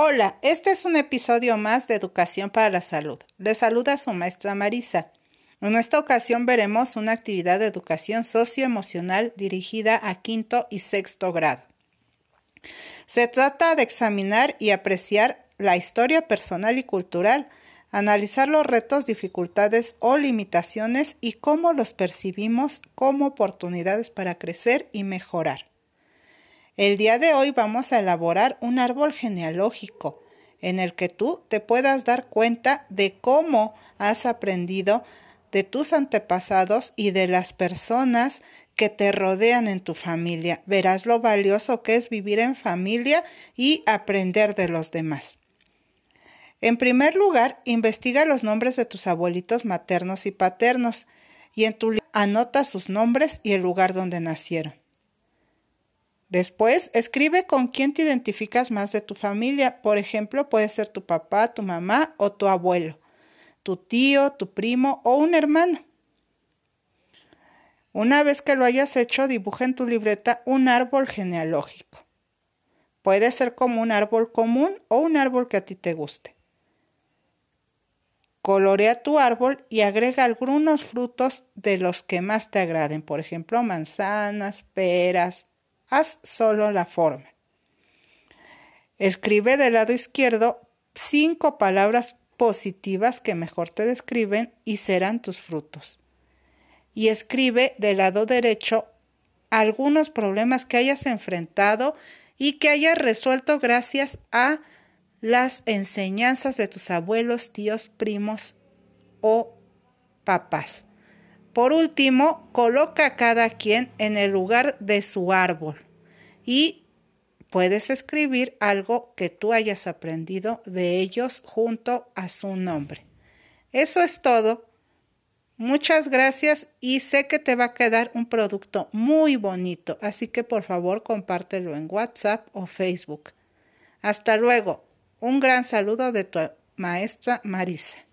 Hola, este es un episodio más de Educación para la Salud. Le saluda su maestra Marisa. En esta ocasión veremos una actividad de educación socioemocional dirigida a quinto y sexto grado. Se trata de examinar y apreciar la historia personal y cultural, analizar los retos, dificultades o limitaciones y cómo los percibimos como oportunidades para crecer y mejorar. El día de hoy vamos a elaborar un árbol genealógico en el que tú te puedas dar cuenta de cómo has aprendido de tus antepasados y de las personas que te rodean en tu familia. Verás lo valioso que es vivir en familia y aprender de los demás. En primer lugar, investiga los nombres de tus abuelitos maternos y paternos y en tu anota sus nombres y el lugar donde nacieron. Después, escribe con quién te identificas más de tu familia. Por ejemplo, puede ser tu papá, tu mamá o tu abuelo, tu tío, tu primo o un hermano. Una vez que lo hayas hecho, dibuja en tu libreta un árbol genealógico. Puede ser como un árbol común o un árbol que a ti te guste. Colorea tu árbol y agrega algunos frutos de los que más te agraden, por ejemplo, manzanas, peras, haz solo la forma. Escribe del lado izquierdo cinco palabras positivas que mejor te describen y serán tus frutos. Y escribe del lado derecho algunos problemas que hayas enfrentado y que hayas resuelto gracias a las enseñanzas de tus abuelos, tíos, primos o papás. Por último, coloca a cada quien en el lugar de su árbol y puedes escribir algo que tú hayas aprendido de ellos junto a su nombre. Eso es todo. Muchas gracias y sé que te va a quedar un producto muy bonito, así que por favor compártelo en WhatsApp o Facebook. Hasta luego. Un gran saludo de tu maestra Marisa.